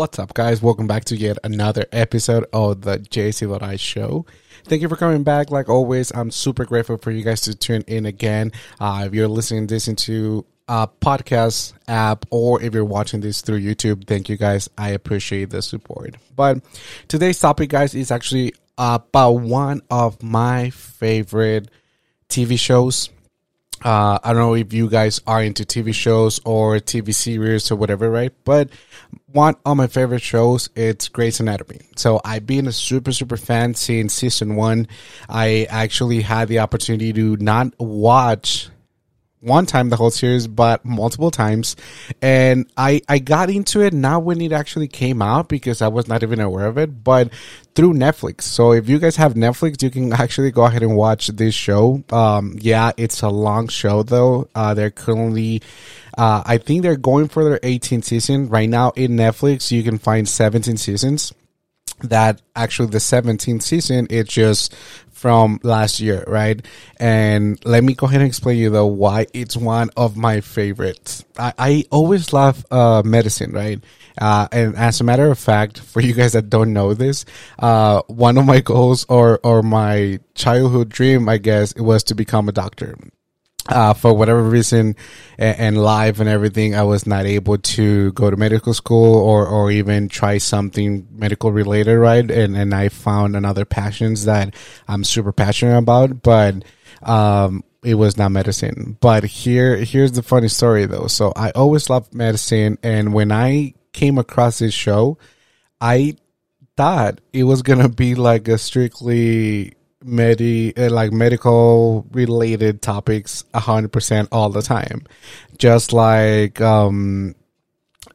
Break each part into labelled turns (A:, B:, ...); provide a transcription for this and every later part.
A: What's up, guys? Welcome back to yet another episode of the J Silvadoray Show. Thank you for coming back. Like always, I'm super grateful for you guys to tune in again. Uh, if you're listening this into a podcast app or if you're watching this through YouTube, thank you guys. I appreciate the support. But today's topic, guys, is actually about one of my favorite TV shows uh, I don't know if you guys are into TV shows or TV series or whatever, right? But one of my favorite shows, it's Grey's Anatomy. So I've been a super, super fan since season one. I actually had the opportunity to not watch one time the whole series, but multiple times. And I, I got into it not when it actually came out because I was not even aware of it, but through Netflix. So if you guys have Netflix, you can actually go ahead and watch this show. Um, yeah, it's a long show though. Uh, they're currently, uh, I think they're going for their 18th season right now in Netflix. You can find 17 seasons that actually the 17th season it just from last year, right? And let me go ahead and explain you though why it's one of my favorites. I, I always love uh, medicine, right? Uh, and as a matter of fact, for you guys that don't know this, uh, one of my goals or or my childhood dream, I guess, it was to become a doctor uh, for whatever reason and, life and everything, I was not able to go to medical school or, or even try something medical related, right? And, and I found another passions that I'm super passionate about, but, um, it was not medicine. But here, here's the funny story though. So I always loved medicine. And when I came across this show, I thought it was going to be like a strictly medi uh, like medical related topics 100% all the time. Just like um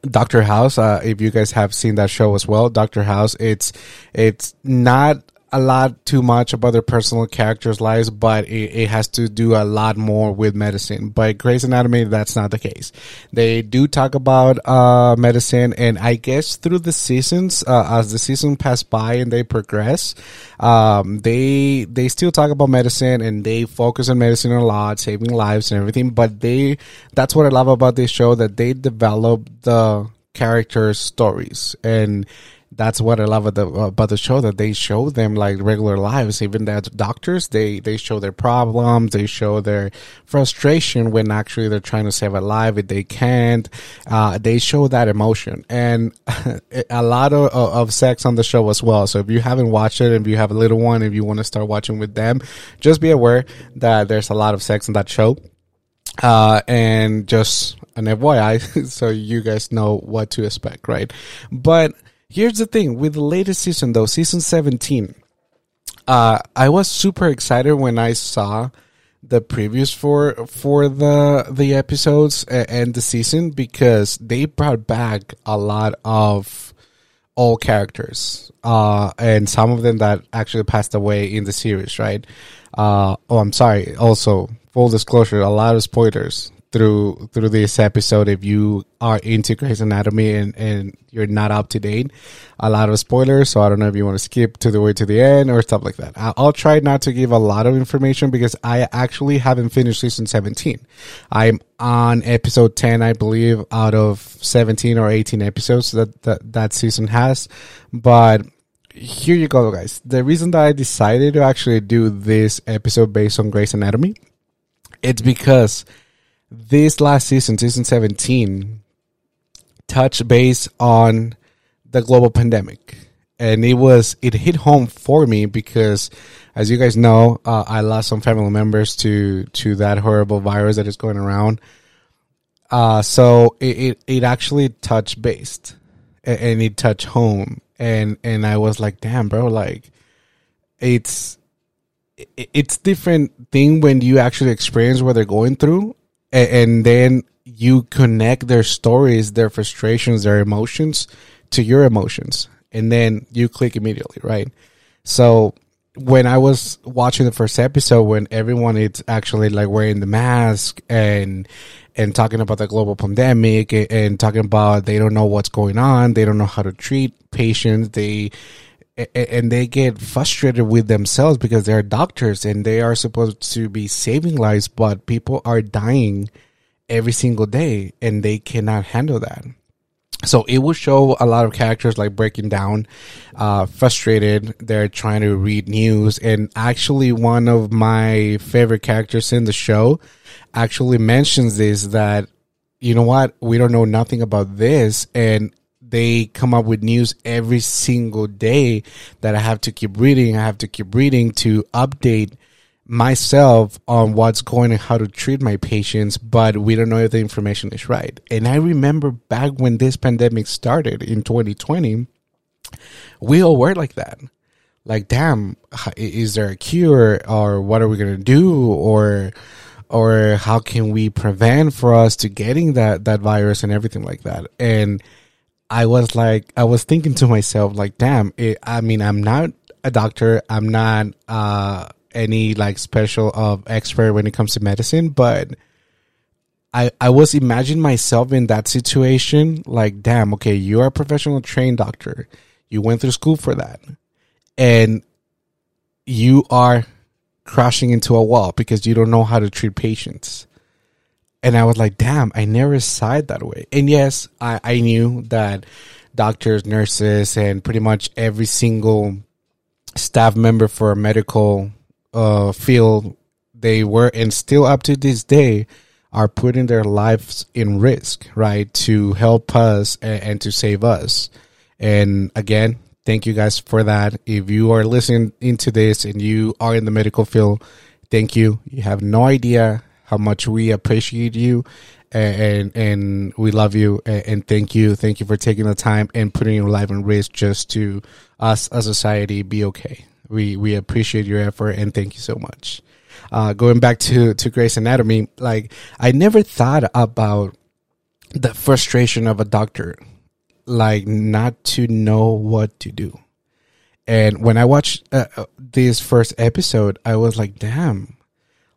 A: Doctor House, uh, if you guys have seen that show as well, Doctor House, it's it's not a lot too much about their personal characters' lives, but it, it, has to do a lot more with medicine. But Grey's Anatomy, that's not the case. They do talk about uh, medicine, and I guess through the seasons, uh, as the season pass by and they progress, um, they they still talk about medicine and they focus on medicine a lot, saving lives and everything. But they that's what I love about this show that they develop the characters' stories and that's what I love about the, show that they show them like regular lives. Even the doctors, they they show their problems, they show their frustration when actually they're trying to save a life if they can't. Uh, they show that emotion and a lot of, of sex on the show as well. So if you haven't watched it, if you have a little one, if you want to start watching with them, just be aware that there's a lot of sex in that show. Uh, and just an FYI, so you guys know what to expect, right? But Here's the thing with the latest season though, season 17. Uh, I was super excited when I saw the previews for for the the episodes and the season because they brought back a lot of old characters uh and some of them that actually passed away in the series right uh oh i'm sorry also full disclosure a lot of spoilers through through this episode if you are into Grey's Anatomy and, and you're not up to date. A lot of spoilers, so I don't know if you want to skip to the way to the end or stuff like that. I'll try not to give a lot of information because I actually haven't finished season 17. I'm on episode 10, I believe, out of 17 or 18 episodes that that, that season has. But here you go, guys. The reason that I decided to actually do this episode based on Grey's Anatomy, it's because this last season, season 17, touched base on the global pandemic. And it was, it hit home for me because, as you guys know, uh, I lost some family members to, to that horrible virus that is going around. Uh, so it, it, it actually touched based and it touched home. And, and I was like, damn, bro, like, it's, it's different thing when you actually experience what they're going through and, then you connect their stories, their frustrations, their emotions to your emotions, and then you click immediately, right? So when I was watching the first episode, when everyone is actually like wearing the mask and and talking about the global pandemic and, and talking about they don't know what's going on, they don't know how to treat patients, they and they get frustrated with themselves because they're doctors and they are supposed to be saving lives, but people are dying every single day and they cannot handle that. so it will show a lot of characters like breaking down, uh, frustrated. They're trying to read news, and actually, one of my favorite characters in the show actually mentions this that you know what we don't know nothing about this, and they come up with news every single day that I have to keep reading. I have to keep reading to update myself on what's going and how to treat my patients, but we don't know if the information is right. And I remember back when this pandemic started in 2020, we all were like that. Like, damn, is there a cure or what are we going to do? Or, or how can we prevent for us to getting that, that virus and everything like that? And I was like, I was thinking to myself, like, damn, it, I mean, I'm not a doctor. I'm not, uh, any like special of expert when it comes to medicine, but I I was imagining myself in that situation. Like, damn, okay, you are a professional trained doctor. You went through school for that, and you are crashing into a wall because you don't know how to treat patients. And I was like, damn, I never saw it that way. And yes, I, I knew that doctors, nurses, and pretty much every single staff member for a medical uh, field they were and still up to this day are putting their lives in risk, right, to help us and, and, to save us. And again, thank you guys for that. If you are listening into this and you are in the medical field, thank you. You have no idea how much we appreciate you and and, we love you and, thank you. Thank you for taking the time and putting your life in risk just to us as a society be okay. We we appreciate your effort and thank you so much. Uh, going back to to Grey's Anatomy, like I never thought about the frustration of a doctor, like not to know what to do. And when I watched uh, uh this first episode, I was like, "Damn,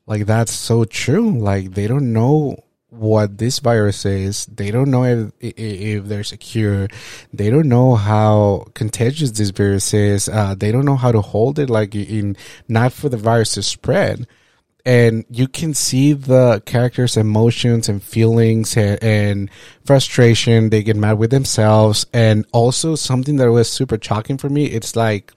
A: like that's so true. Like they don't know what this virus is. They don't know if, if there's a cure. They don't know how contagious this virus is. Uh, they don't know how to hold it, like in not for the virus to spread. And you can see the characters' emotions and feelings and, and frustration. They get mad with themselves. And also something that was super shocking for me. It's like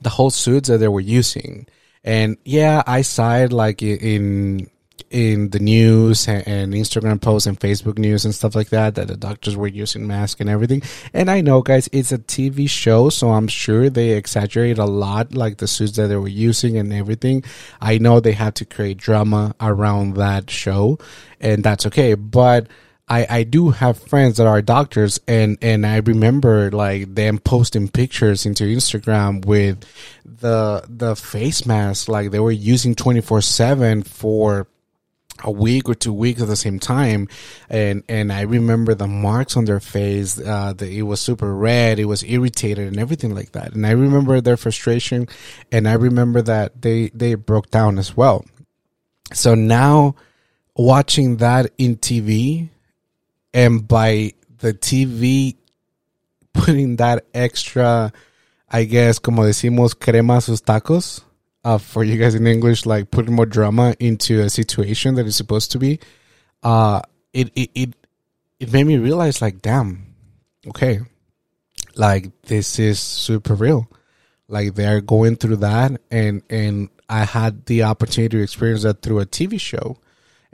A: the whole suits that they were using. And yeah, I saw it like in in the news and, Instagram posts and Facebook news and stuff like that that the doctors were using masks and everything. And I know, guys, it's a TV show, so I'm sure they exaggerate a lot, like the suits that they were using and everything. I know they have to create drama around that show, and that's okay. But I, I do have friends that are doctors and, and I remember like them posting pictures into Instagram with the the face mask like they were using 24 7 for a week or two weeks at the same time. And and i remember the marks on their face uh it was super red it was irritated and everything like that. And i remember their frustration and i remember that they they broke down as well. So now watching that in tv and by the tv putting that extra i guess como decimos crema sus tacos uh, for you guys in English, like putting more drama into a situation that is supposed to be, uh, it, it, it, it made me realize like, damn, okay, like this is super real. Like they're going through that and, and I had the opportunity to experience that through a TV show.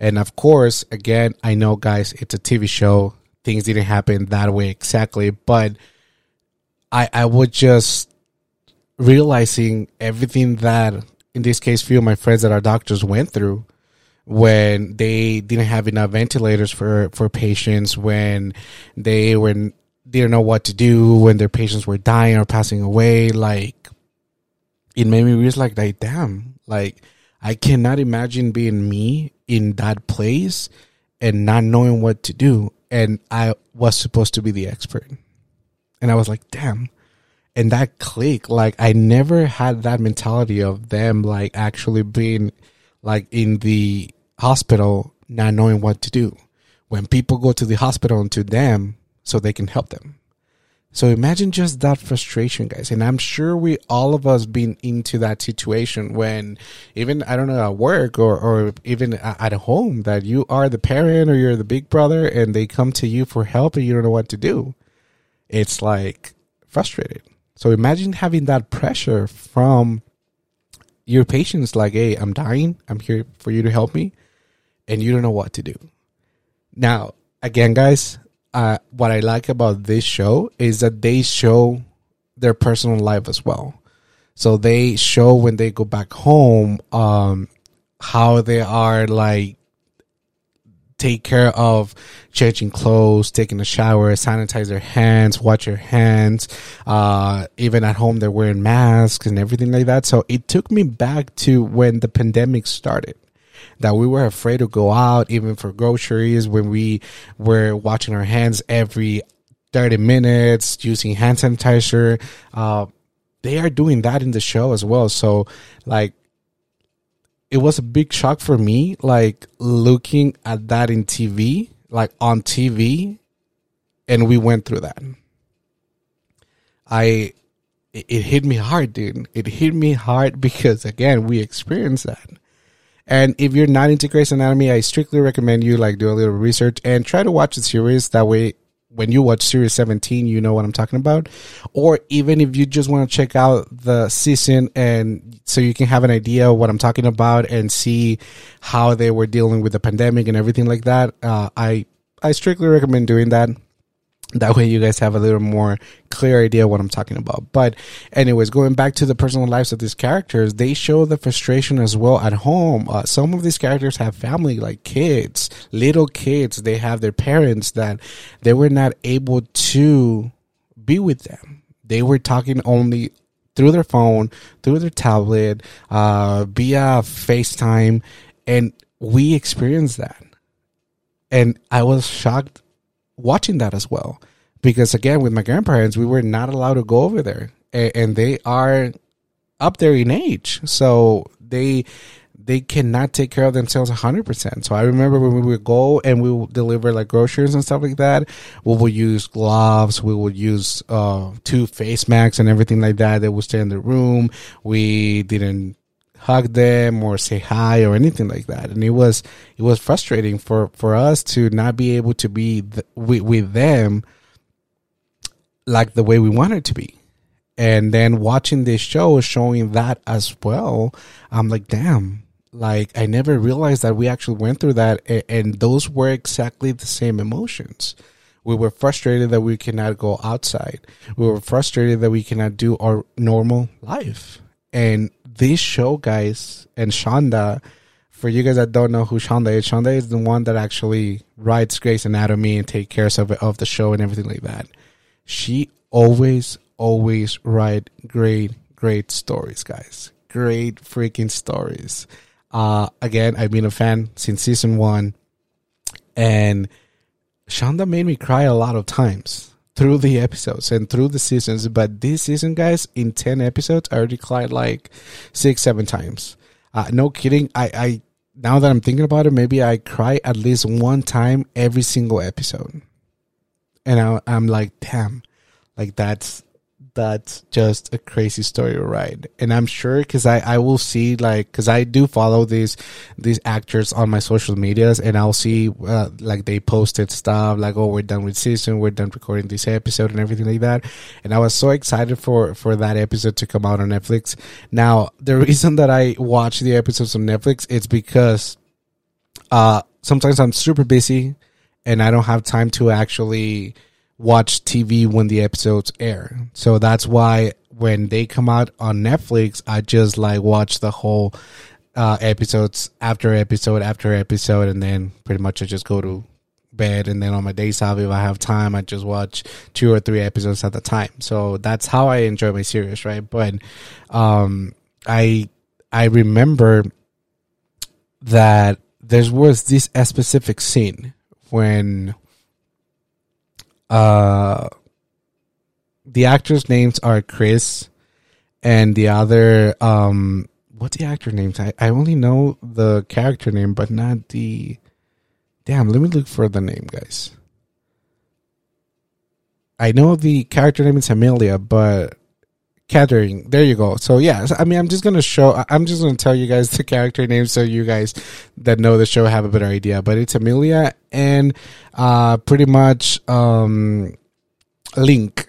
A: And of course, again, I know guys, it's a TV show. Things didn't happen that way exactly, but I, I would just realizing everything that, in this case, few of my friends that are doctors went through when they didn't have enough ventilators for, for patients, when they were didn't know what to do, when their patients were dying or passing away. Like, it made me realize, like, like damn, like, I cannot imagine being me in that place and not knowing what to do. And I was supposed to be the expert. And I was like, damn, and that click like i never had that mentality of them like actually being like in the hospital not knowing what to do when people go to the hospital and to them so they can help them So imagine just that frustration, guys. And I'm sure we all of us been into that situation when even I don't know at work or or even at home that you are the parent or you're the big brother and they come to you for help and you don't know what to do. It's like frustrated. So imagine having that pressure from your patients like, "Hey, I'm dying. I'm here for you to help me." And you don't know what to do. Now, again, guys, uh, what I like about this show is that they show their personal life as well. So they show when they go back home, um, how they are like take care of changing clothes, taking a shower, sanitize their hands, wash your hands. Uh, even at home, they're wearing masks and everything like that. So it took me back to when the pandemic started that we were afraid to go out even for groceries when we were washing our hands every 30 minutes using hand sanitizer. Uh, they are doing that in the show as well. So like it was a big shock for me like looking at that in tv like on tv and we went through that. I it, it hit me hard dude. It hit me hard because again we experienced that and if you're not into Grey's Anatomy, I strictly recommend you like do a little research and try to watch the series. That way, when you watch series 17, you know what I'm talking about. Or even if you just want to check out the season and so you can have an idea of what I'm talking about and see how they were dealing with the pandemic and everything like that, uh, I I strictly recommend doing that that way you guys have a little more clear idea what I'm talking about. But anyways, going back to the personal lives of these characters, they show the frustration as well at home. Uh, some of these characters have family, like kids, little kids. They have their parents that they were not able to be with them. They were talking only through their phone, through their tablet, uh, via FaceTime. And we experienced that. And I was shocked watching that as well. Because again, with my grandparents, we were not allowed to go over there, and, and they are up there in age, so they they cannot take care of themselves 100%. So I remember when we would go and we would deliver like groceries and stuff like that, we would use gloves, we would use uh, two face masks and everything like that. They would stay in the room. We didn't hug them or say hi or anything like that. And it was it was frustrating for for us to not be able to be th- with, with them like the way we wanted to be. And then watching this show showing that as well i'm like damn like i never realized that we actually went through that and, and those were exactly the same emotions. We were frustrated that we cannot go outside. We were frustrated that we cannot do our normal life. And this show, guys, and Shonda, for you guys that don't know who Shonda is, Shonda is the one that actually writes Grey's Anatomy and take care of of the show and everything like that. She always, always write great, great stories, guys. Great freaking stories. Uh, again, I've been a fan since season one, and Shonda made me cry a lot of times through the episodes and through the seasons. But this season, guys, in 10 episodes, I already cried like six, seven times. Uh, no kidding. I, I, now that I'm thinking about it, maybe I cry at least one time every single episode. And I, I'm like, damn, like that's, that's just a crazy story right and i'm sure because I, I will see like because i do follow these these actors on my social medias and i'll see uh, like they posted stuff like oh we're done with season we're done recording this episode and everything like that. And i was so excited for for that episode to come out on netflix. Now the reason that i watch the episodes on netflix it's because uh sometimes i'm super busy and i don't have time to actually watch TV when the episodes air. So that's why when they come out on Netflix, I just like watch the whole uh, episodes after episode after episode, and then pretty much I just go to bed. And then on my days off, if I have time, I just watch two or three episodes at a time. So that's how I enjoy my series, right? But um, I I remember that there was this specific scene when uh, the actors' names are Chris, and the other um, what's the actor names? I I only know the character name, but not the. Damn, let me look for the name, guys. I know the character name is Amelia, but Caterina. There you go. So yeah, I mean, I'm just gonna show. I'm just gonna tell you guys the character names so you guys that know the show have a better idea. But it's Amelia and uh, pretty much um, Link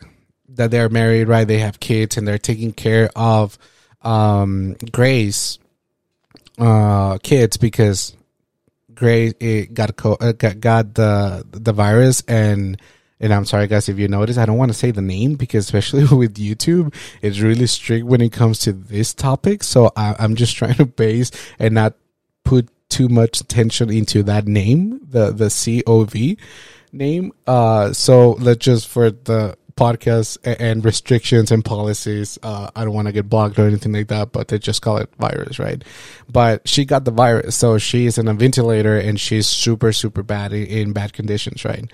A: that they're married, right? They have kids and they're taking care of um, Grace uh, kids because Grace got co- uh, got got the the virus and and I'm sorry guys if you notice I don't want to say the name because especially with YouTube it's really strict when it comes to this topic so I, I'm just trying to base and not put too much attention into that name the the COV name uh so let's just for the podcast and restrictions and policies. Uh, I don't want to get blocked or anything like that, but they just call it virus, right? But she got the virus, so she's in a ventilator and she's super, super bad in, in bad conditions, right?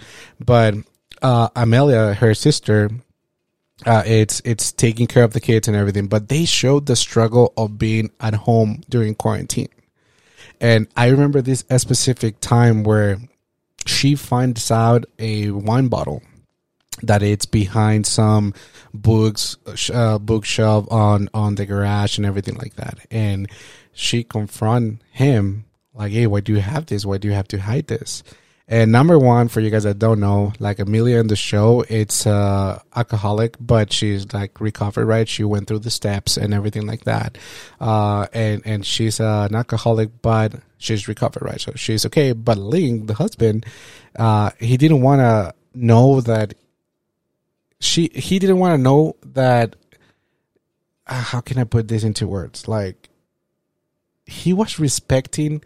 A: But uh, Amelia, her sister, uh, it's it's taking care of the kids and everything, but they showed the struggle of being at home during quarantine. And I remember this a specific time where she finds out a wine bottle that it's behind some books uh, bookshelf on on the garage and everything like that. And she confront him like hey why do you have this? Why do you have to hide this and number one for you guys that don't know like amelia in the show it's uh alcoholic but she's like recovered right? She went through the steps and everything like that. Uh and and she's uh, an alcoholic but she's recovered right? So she's okay. But Link, the husband uh he didn't want to know that she he didn't want to know that uh, how can i put this into words? Like he was respecting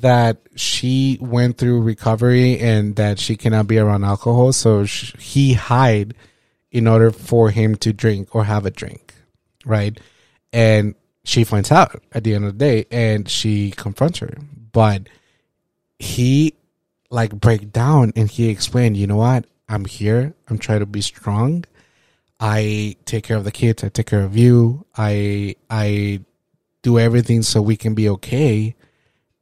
A: that she went through recovery and that she cannot be around alcohol so he hide in order for him to drink or have a drink right and she finds out at the end of the day and she confronts her but he like break down and he explained you know what I'm here. I'm trying to be strong. I take care of the kids. I take care of you. I I do everything so we can be okay.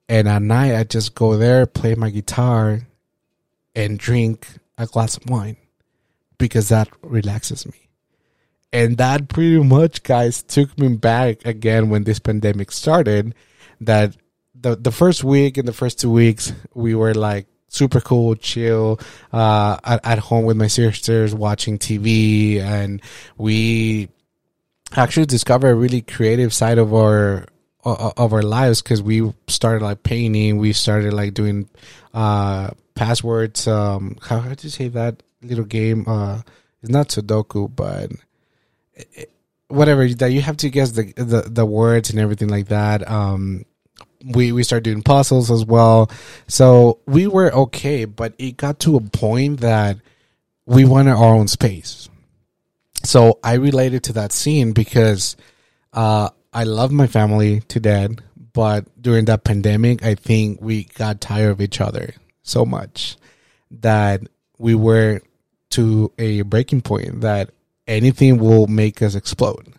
A: And at night, I just go there, play my guitar, and drink a glass of wine because that relaxes me. And that pretty much, guys, took me back again when this pandemic started. That the the first week and the first two weeks, we were like super cool, chill, uh, at, at home with my sisters watching TV. And we actually discovered a really creative side of our, of our lives because we started like painting. We started like doing, uh, passwords. Um, how, how do you say that little game? Uh, it's not Sudoku, but it, whatever that you have to guess the, the, the words and everything like that. Um, we we started doing puzzles as well. So we were okay, but it got to a point that we wanted our own space. So I related to that scene because uh, I love my family to death, but during that pandemic, I think we got tired of each other so much that we were to a breaking point that anything will make us explode.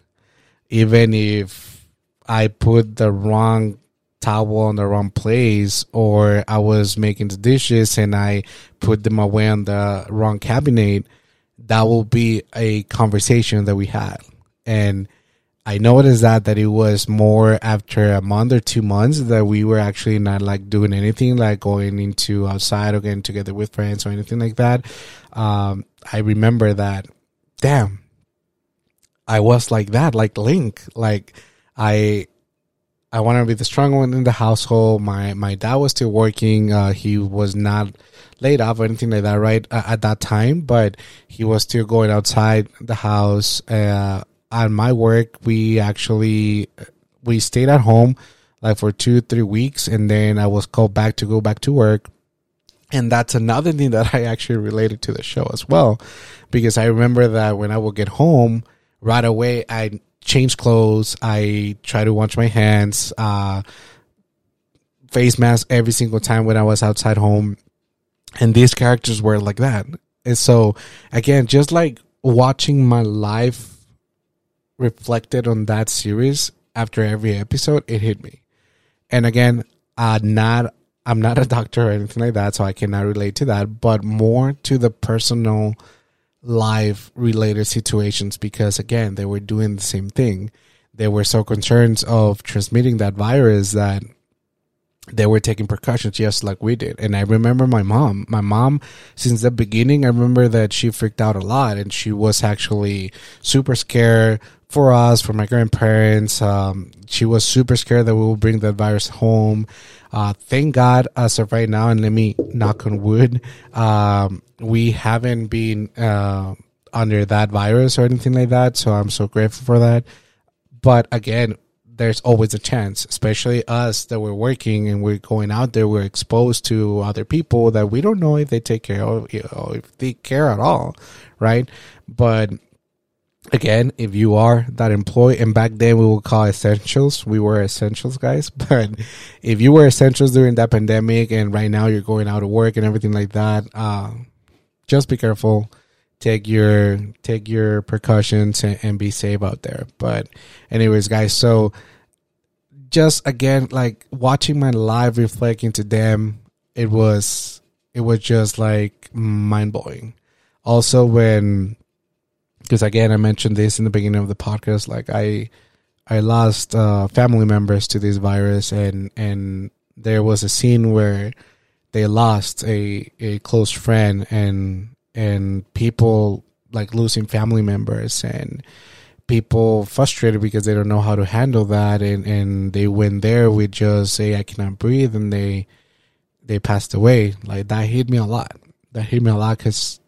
A: Even if I put the wrong towel in the wrong place or I was making the dishes and I put them away on the wrong cabinet, that will be a conversation that we had. And I noticed that that it was more after a month or two months that we were actually not like doing anything like going into outside or getting together with friends or anything like that. Um, I remember that, damn, I was like that, like Link, like I I want to be the strong one in the household. My my dad was still working. Uh, he was not laid off or anything like that, right uh, at that time, but he was still going outside the house. Uh, at my work, we actually we stayed at home like for two three weeks, and then I was called back to go back to work. And that's another thing that I actually related to the show as well, because I remember that when I would get home right away, I change clothes. I try to wash my hands, uh, face mask every single time when I was outside home. And these characters were like that. And so again, just like watching my life reflected on that series after every episode, it hit me. And again, uh, not, I'm not a doctor or anything like that, so I cannot relate to that, but more to the personal life related situations because again, they were doing the same thing. They were so concerned of transmitting that virus that they were taking precautions just like we did. And I remember my mom, my mom, since the beginning, I remember that she freaked out a lot and she was actually super scared for us, for my grandparents. Um, she was super scared that we will bring that virus home. Uh, thank God, as of right now, and let me knock on wood, um, we haven't been, uh, under that virus or anything like that. So I'm so grateful for that. But again, there's always a chance, especially us that we're working and we're going out there, we're exposed to other people that we don't know if they take care of, you know, if they care at all, right? But again, if you are that employee, and back then we would call essentials, we were essentials guys, but if you were essentials during that pandemic and right now you're going out of work and everything like that, uh, just be careful. Take your take your precautions and, and, be safe out there. But anyways guys so just again like watching my live reflecting to them it was it was just like mind-blowing. Also when because again i mentioned this in the beginning of the podcast like i i lost uh, family members to this virus and and there was a scene where they lost a a close friend and and people like losing family members and people frustrated because they don't know how to handle that and, and they went there with just say I cannot breathe and they they passed away. Like that hit me a lot. That hit me a lot because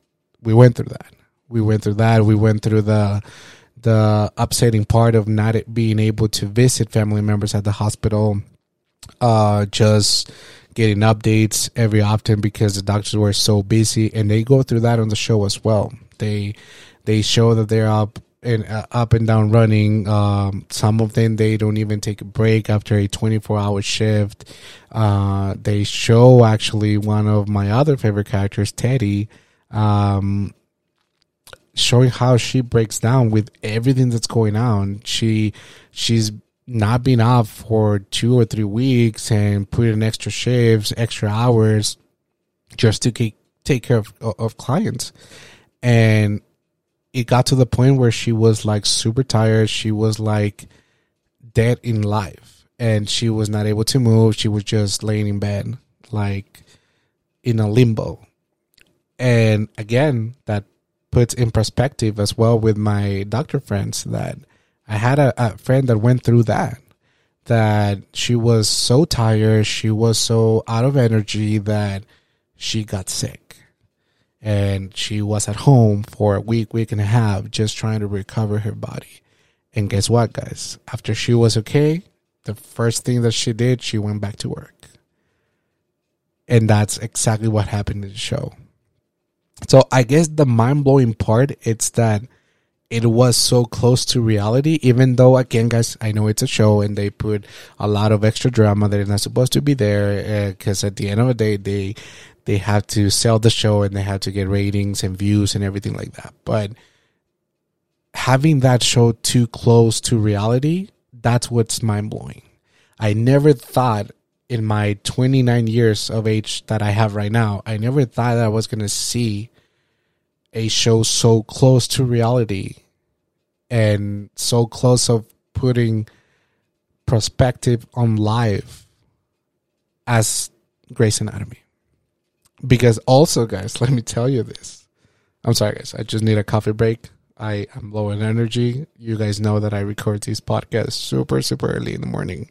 A: we went through that we went through that. We went through the the upsetting part of not being able to visit family members at the hospital uh just getting updates every often because the doctors were so busy and they go through that on the show as well. They they show that they're up and uh, up and down running. Um, some of them they don't even take a break after a 24 hour shift. Uh, they show actually one of my other favorite characters teddy. Um, showing how she breaks down with everything that's going on she she's not being off for two or three weeks and put in extra shifts, extra hours just to take, take care of, of clients. And it got to the point where she was like super tired. She was like dead in life and she was not able to move. She was just laying in bed, like in a limbo. And again, that puts in perspective as well with my doctor friends that I had a, a friend that went through that. That she was so tired, she was so out of energy that she got sick. And she was at home for a week, week and a half, just trying to recover her body. And guess what, guys? After she was okay, the first thing that she did, she went back to work. And that's exactly what happened in the show. So I guess the mind blowing part it's that it was so close to reality, even though again, guys, I know it's a show and they put a lot of extra drama that is not supposed to be there. Because uh, at the end of the day, they they have to sell the show and they have to get ratings and views and everything like that. But having that show too close to reality, that's what's mind blowing. I never thought in my 29 years of age that I have right now, I never thought that I was gonna see a show so close to reality and so close of putting perspective on life as Grey's Anatomy. Because also, guys, let me tell you this. I'm sorry, guys. I just need a coffee break. I am low in energy. You guys know that I record these podcasts super, super early in the morning.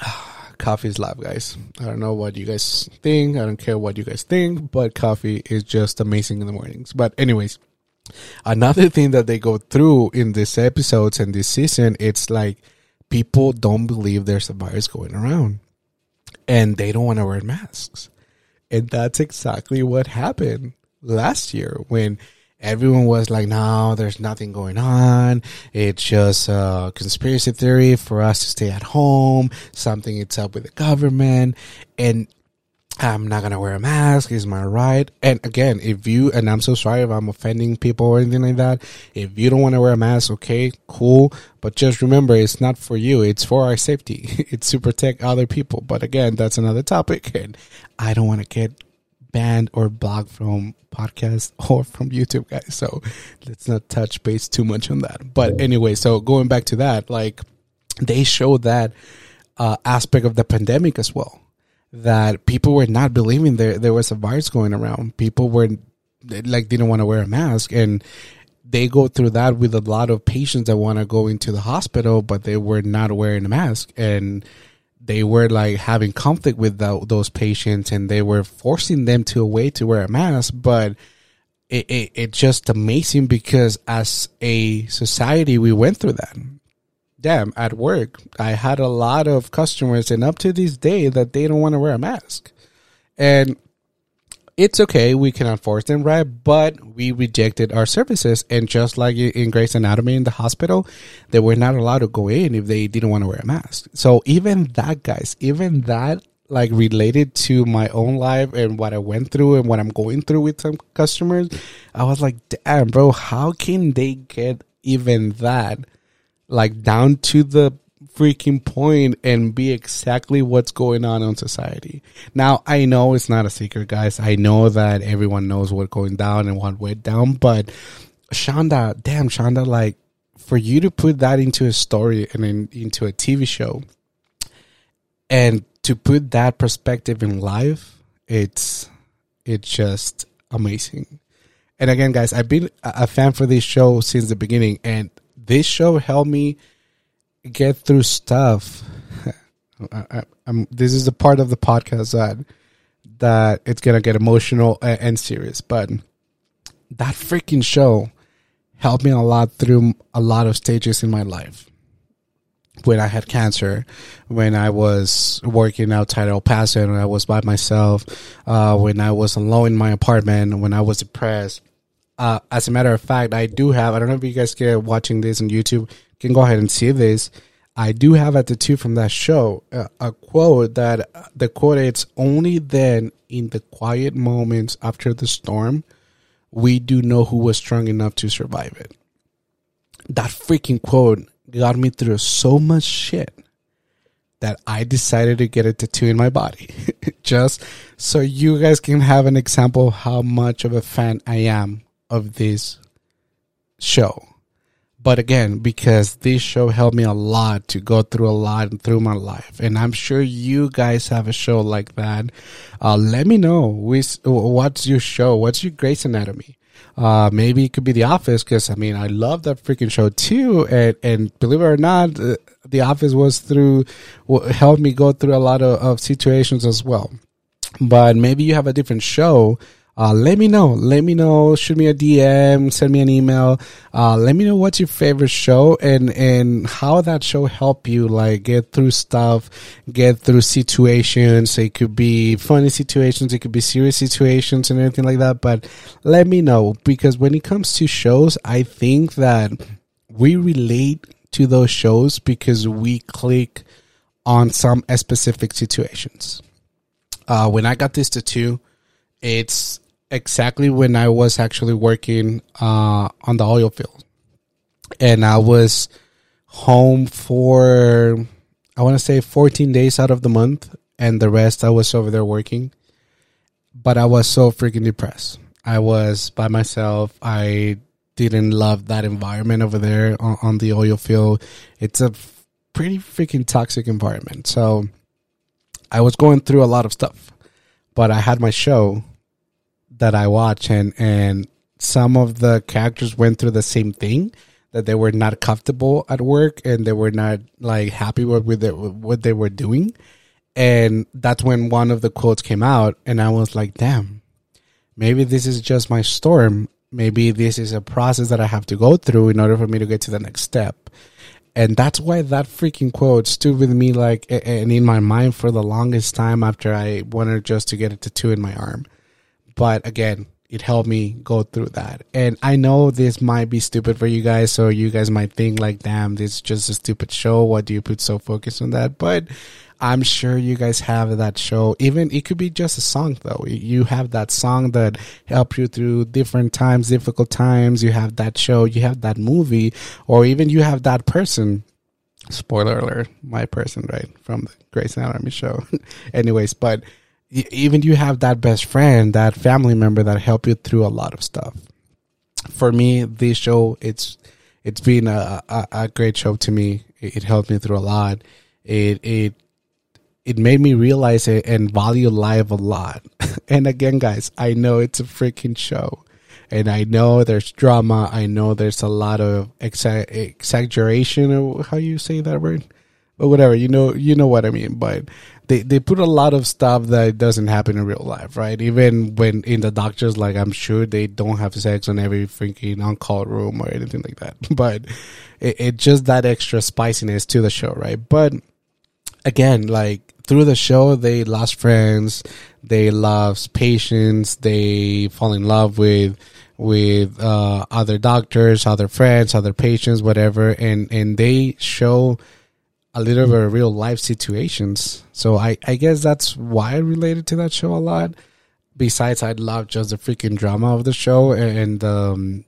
A: coffee is love, guys. I don't know what you guys think. I don't care what you guys think, but coffee is just amazing in the mornings. But anyways, another thing that they go through in these episodes and this season, it's like people don't believe there's a virus going around and they don't want to wear masks. And that's exactly what happened last year when everyone was like, no, there's nothing going on. It's just a conspiracy theory for us to stay at home. Something it's up with the government. And I'm not gonna wear a mask. Is my right? And again, if you and I'm so sorry if I'm offending people or anything like that. If you don't want to wear a mask, okay, cool. But just remember, it's not for you. It's for our safety. It's to protect other people. But again, that's another topic, and I don't want to get banned or blocked from podcast or from YouTube, guys. So let's not touch base too much on that. But anyway, so going back to that, like they showed that uh, aspect of the pandemic as well. That people were not believing there there was a virus going around. People were like didn't want to wear a mask, and they go through that with a lot of patients that want to go into the hospital, but they were not wearing a mask, and they were like having conflict with the, those patients, and they were forcing them to a way to wear a mask, but. It, it, it's just amazing because as a society we went through that damn, at work, I had a lot of customers, and up to this day, that they don't want to wear a mask. And it's okay, we cannot force them, right? But we rejected our services. And just like in Grey's Anatomy in the hospital, they were not allowed to go in if they didn't want to wear a mask. So even that, guys, even that like related to my own life and what I went through and what I'm going through with some customers, I was like, damn, bro, how can they get even that like down to the freaking point and be exactly what's going on in society. Now, I know it's not a secret, guys. I know that everyone knows what's going down and what went down, but Shonda, damn, Shonda, like for you to put that into a story and in, into a TV show and to put that perspective in life, it's, it's just amazing. And again, guys, I've been a fan for this show since the beginning and this show helped me get through stuff. I, this is the part of the podcast that that it's gonna get emotional and, and serious, but that freaking show helped me a lot through a lot of stages in my life. When I had cancer, when I was working outside El Paso, when I was by myself, uh, when I was alone in my apartment, when I was depressed, uh, as a matter of fact, I do have. I don't know if you guys get watching this on YouTube. Can go ahead and see this. I do have at the two from that show uh, a quote that uh, the quote it's only then in the quiet moments after the storm we do know who was strong enough to survive it. That freaking quote got me through so much shit that I decided to get a tattoo in my body. Just so you guys can have an example of how much of a fan I am of this show. But again, because this show helped me a lot to go through a lot and through my life, and I'm sure you guys have a show like that. Uh, let me know what's your show, what's your Grey's Anatomy. Uh, maybe it could be The Office because I mean I love that freaking show too, and and believe it or not, uh, The Office was through helped me go through a lot of, of situations as well. But maybe you have a different show uh, let me know. Let me know. Shoot me a DM. Send me an email. Uh, let me know what's your favorite show and and how that show helped you like get through stuff, get through situations. It could be funny situations. It could be serious situations and everything like that. But let me know because when it comes to shows, I think that we relate to those shows because we click on some specific situations. Uh, when I got this tattoo, it's exactly when I was actually working uh, on the oil field, and I was home for I want to say 14 days out of the month, and the rest I was over there working. But I was so freaking depressed. I was by myself. I didn't love that environment over there on, on the oil field. It's a pretty freaking toxic environment. So I was going through a lot of stuff, but I had my show that I watch, and and some of the characters went through the same thing that they were not comfortable at work and they were not like happy with, with what they were doing. And that's when one of the quotes came out, and I was like, damn, maybe this is just my storm. Maybe this is a process that I have to go through in order for me to get to the next step. And that's why that freaking quote stood with me like and in my mind for the longest time after I wanted just to get a tattoo in my arm. But again, it helped me go through that. And I know this might be stupid for you guys, so you guys might think like, damn, this is just a stupid show. What do you put so focused on that? But I'm sure you guys have that show. Even it could be just a song though. You have that song that help you through different times, difficult times. You have that show, you have that movie, or even you have that person. Spoiler alert, my person, right? From the Grey's Anatomy show. Anyways, but even you have that best friend, that family member that help you through a lot of stuff. For me, this show it's it's been a, a, a great show to me. It, it helped me through a lot. It it it made me realize it and value life a lot. and again, guys, I know it's a freaking show. And I know there's drama. I know there's a lot of exa- exaggeration, or how you say that word, but whatever. You know, you know what I mean. But they they put a lot of stuff that doesn't happen in real life, right? Even when in the doctors, like I'm sure they don't have sex on every freaking on call room or anything like that. But it, it just that extra spiciness to the show, right? But again, like through the show, they lost friends, they lost patients, they fall in love with with uh, other doctors, other friends, other patients, whatever, and and they show a little bit of real life situations. So I I guess that's why I related to that show a lot. Besides, I love just the freaking drama of the show and um,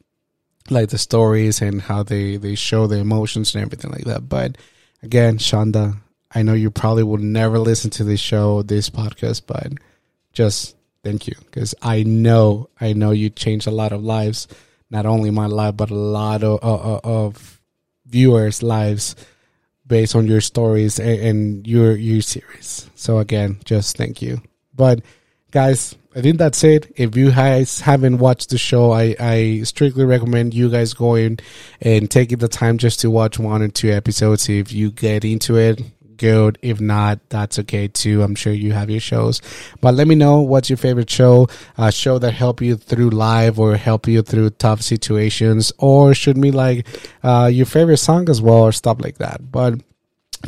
A: like the stories and how they they show the emotions and everything like that. But again, Shonda, I know you probably will never listen to this show, this podcast, but just thank you because I know, I know you changed a lot of lives, not only my life, but a lot of, of, of viewers' lives based on your stories and, and your your series. So again, just thank you. But guys, I think that's it. If you guys haven't watched the show, I, I strictly recommend you guys going and taking the time just to watch one or two episodes. If you get into it, good. If not, that's okay too. I'm sure you have your shows. But let me know what's your favorite show, a show that help you through life or help you through tough situations, or should be like uh, your favorite song as well, or stuff like that. But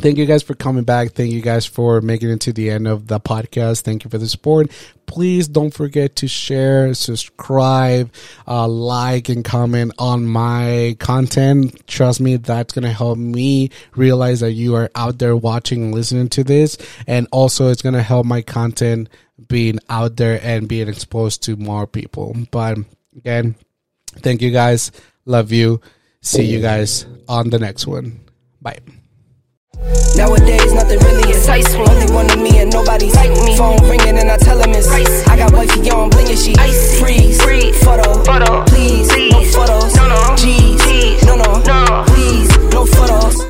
A: Thank you guys for coming back. Thank you guys for making it to the end of the podcast. Thank you for the support. Please don't forget to share, subscribe, uh, like, and comment on my content. Trust me, that's going to help me realize that you are out there watching and listening to this. And also, it's going to help my content being out there and being exposed to more people. But again, thank you guys. Love you. See you guys on the next one. Bye.
B: Nowadays, nothing really is Only one of me and nobody's like me. Phone ringing and I tell him it's Ice. I got wifey on, blinging she Icy. Freeze, Freeze. photo, photo. Please. please, no photos. No, no. G's, G's. no, no, no. Please, no photos.